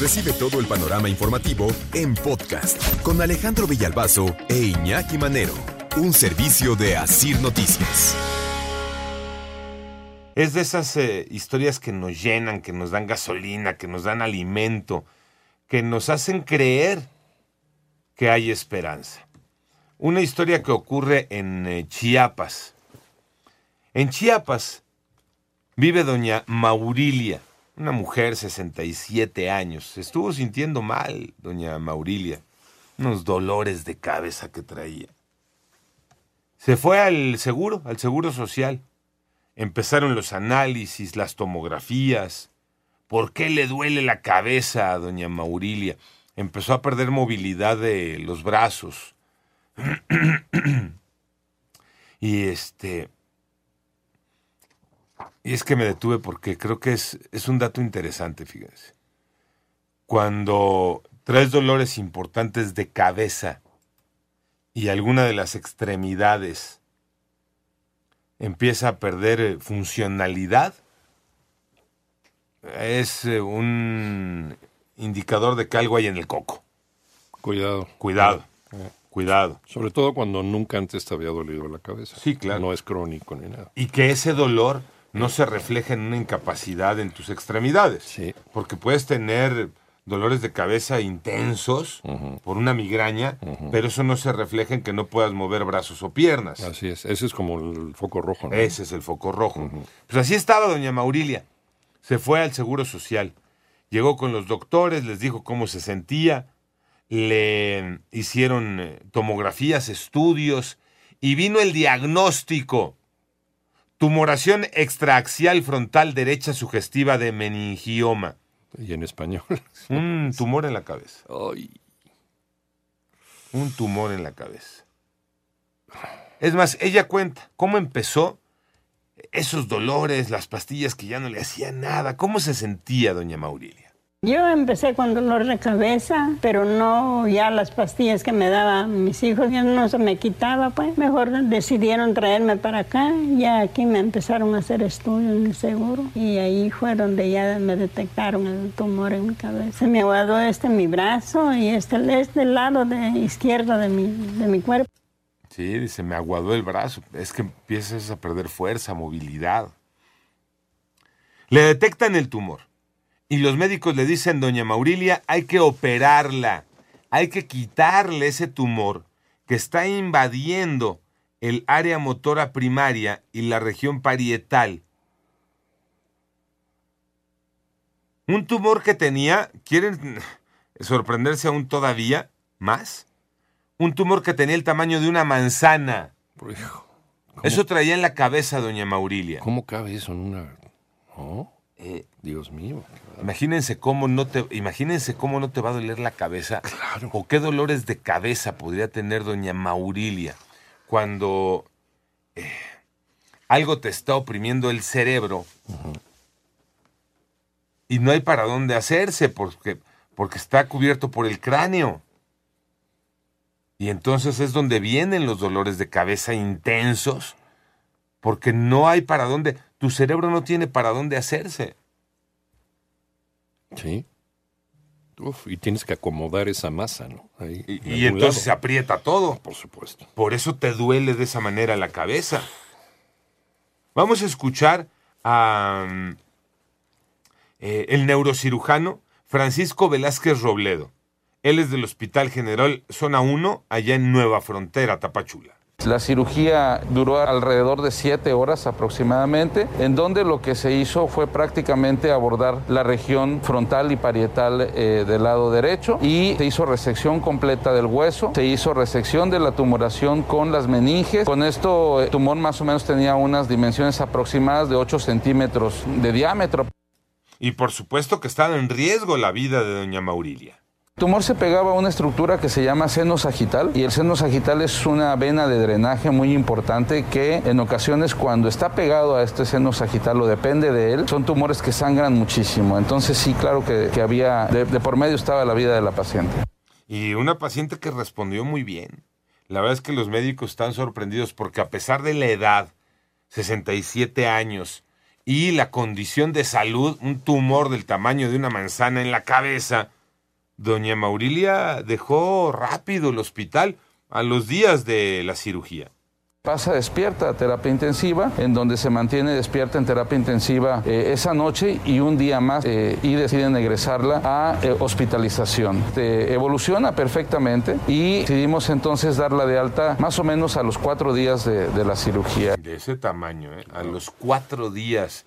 Recibe todo el panorama informativo en podcast con Alejandro Villalbazo e Iñaki Manero, un servicio de Asir Noticias. Es de esas eh, historias que nos llenan, que nos dan gasolina, que nos dan alimento, que nos hacen creer que hay esperanza. Una historia que ocurre en eh, Chiapas. En Chiapas vive doña Maurilia, una mujer 67 años. Estuvo sintiendo mal, doña Maurilia. Unos dolores de cabeza que traía. Se fue al seguro, al seguro social. Empezaron los análisis, las tomografías. ¿Por qué le duele la cabeza a doña Maurilia? Empezó a perder movilidad de los brazos. y este. Y es que me detuve porque creo que es, es un dato interesante, fíjense. Cuando traes dolores importantes de cabeza y alguna de las extremidades empieza a perder eh, funcionalidad, es eh, un indicador de que algo hay en el coco. Cuidado. Cuidado, Eh, cuidado. Sobre todo cuando nunca antes te había dolido la cabeza. Sí, claro. No es crónico ni nada. Y que ese dolor no se refleja en una incapacidad en tus extremidades. Sí. Porque puedes tener dolores de cabeza intensos por una migraña, pero eso no se refleja en que no puedas mover brazos o piernas. Así es. Ese es como el foco rojo. ¿no? Ese es el foco rojo. Pues así estaba doña Maurilia. Se fue al Seguro Social. Llegó con los doctores, les dijo cómo se sentía, le hicieron eh, tomografías, estudios, y vino el diagnóstico. Tumoración extraaxial frontal derecha sugestiva de meningioma. Y en español. Un tumor en la cabeza. Ay, Un tumor en la cabeza. Es más, ella cuenta cómo empezó esos dolores, las pastillas que ya no le hacían nada. ¿Cómo se sentía doña Maurilia? Yo empecé con dolor de cabeza, pero no ya las pastillas que me daban mis hijos, ya no se me quitaba, pues mejor decidieron traerme para acá. Ya aquí me empezaron a hacer estudios en el seguro y ahí fue donde ya me detectaron el tumor en mi cabeza. Se me aguadó este mi brazo y este, este lado de izquierdo de mi, de mi cuerpo. Sí, dice, me aguadó el brazo. Es que empiezas a perder fuerza, movilidad. Le detectan el tumor. Y los médicos le dicen, doña Maurilia, hay que operarla. Hay que quitarle ese tumor que está invadiendo el área motora primaria y la región parietal. Un tumor que tenía, ¿quieren sorprenderse aún todavía más? Un tumor que tenía el tamaño de una manzana. hijo, Eso traía en la cabeza doña Maurilia. ¿Cómo cabe eso en una.? Eh, Dios mío. imagínense cómo no te, imagínense cómo no te va a doler la cabeza. O qué dolores de cabeza podría tener doña Maurilia cuando eh, algo te está oprimiendo el cerebro y no hay para dónde hacerse porque, porque está cubierto por el cráneo. Y entonces es donde vienen los dolores de cabeza intensos porque no hay para dónde, tu cerebro no tiene para dónde hacerse. Sí. Uf, y tienes que acomodar esa masa, ¿no? Ahí, Y, entonces se aprieta todo. Por supuesto. Por eso te duele de esa manera la cabeza. Vamos a escuchar a mm, eh, el neurocirujano Francisco Velázquez Robledo. Él es del Hospital General Zona 1, allá en Nueva Frontera, Tapachula. La cirugía duró alrededor de siete horas aproximadamente, en donde lo que se hizo fue prácticamente abordar la región frontal y parietal eh, del lado derecho y se hizo resección completa del hueso, se hizo resección de la tumoración con las meninges. Con esto, el tumor más o menos tenía unas dimensiones aproximadas de 8 centímetros de diámetro. Y por supuesto que estaba en riesgo la vida de doña Maurilia. Tumor se pegaba a una estructura que se llama seno sagital y el seno sagital es una vena de drenaje muy importante que en ocasiones cuando está pegado a este seno sagital o depende de él, son tumores que sangran muchísimo. Entonces sí, claro que, que había, de, de por medio estaba la vida de la paciente. Y una paciente que respondió muy bien. La verdad es que los médicos están sorprendidos porque a pesar de la edad, 67 años, y la condición de salud, un tumor del tamaño de una manzana en la cabeza, doña Maurilia dejó rápido el hospital a los días de la cirugía. Pasa despierta a terapia intensiva, en donde se mantiene despierta en terapia intensiva eh, esa noche y un día más eh, y deciden egresarla a eh, hospitalización. Eh, evoluciona perfectamente y decidimos entonces darla de alta más o menos a los cuatro días de, de la cirugía. De ese tamaño, ¿eh? a los cuatro días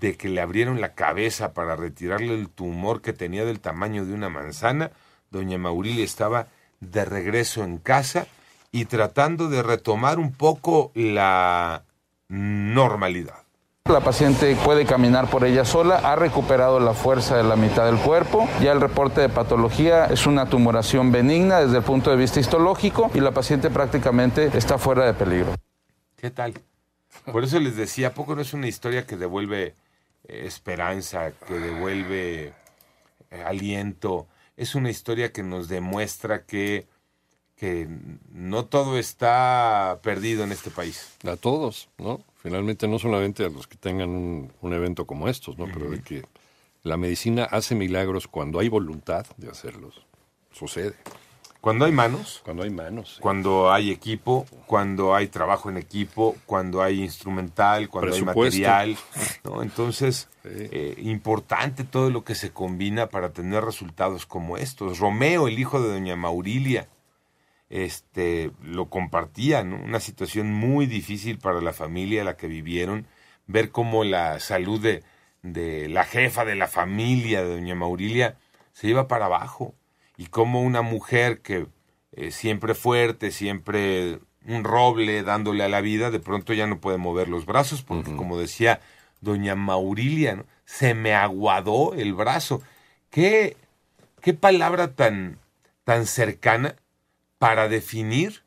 de que le abrieron la cabeza para retirarle el tumor que tenía del tamaño de una manzana, doña Maurilia estaba de regreso en casa y tratando de retomar un poco la normalidad. La paciente puede caminar por ella sola, ha recuperado la fuerza de la mitad del cuerpo. Ya el reporte de patología es una tumoración benigna desde el punto de vista histológico y la paciente prácticamente está fuera de peligro. ¿Qué tal? Por eso les decía, ¿a poco no es una historia que devuelve eh, esperanza, que devuelve eh, aliento? Es una historia que nos demuestra que, que no todo está perdido en este país. A todos, ¿no? Finalmente no solamente a los que tengan un, un evento como estos, ¿no? Pero de que la medicina hace milagros cuando hay voluntad de hacerlos. Sucede. Cuando hay manos, Cuando hay manos. sí. cuando hay equipo, cuando hay trabajo en equipo, cuando hay instrumental, cuando hay material, ¿no? Entonces, Sí. eh, importante todo lo que se combina para tener resultados como estos. Romeo, el hijo de doña Maurilia, este, lo compartía, ¿no? Una situación muy difícil para la familia la que vivieron, ver cómo la salud de, de la jefa de la familia de doña Maurilia se iba para abajo y cómo una mujer que eh, siempre fuerte, siempre un roble dándole a la vida, de pronto ya no puede mover los brazos porque como decía doña Maurilia, ¿no? se me aguadó el brazo. ¿Qué, qué palabra tan, tan cercana para definir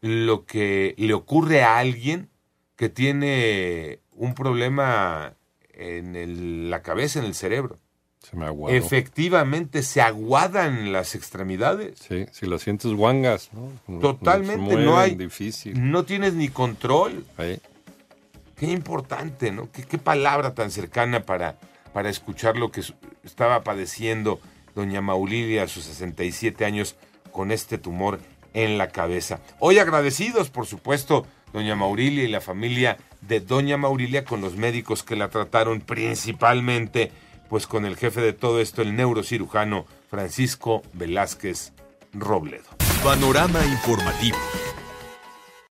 lo que le ocurre a alguien que tiene un problema en el- la cabeza, en el cerebro. Se me aguadó. Efectivamente se aguadan las extremidades. Sí, si la sientes guangas, ¿no? Totalmente, no, hay. Difícil. No tienes ni control. Qué importante, ¿no? Qué, qué palabra tan cercana para, para escuchar lo que estaba padeciendo doña Maurilia a sus 67 años con este tumor en la cabeza. Hoy agradecidos, por supuesto, doña Maurilia y la familia de doña Maurilia con los médicos que la trataron principalmente, pues con el jefe de todo esto, el neurocirujano Francisco Velázquez Robledo. Panorama informativo.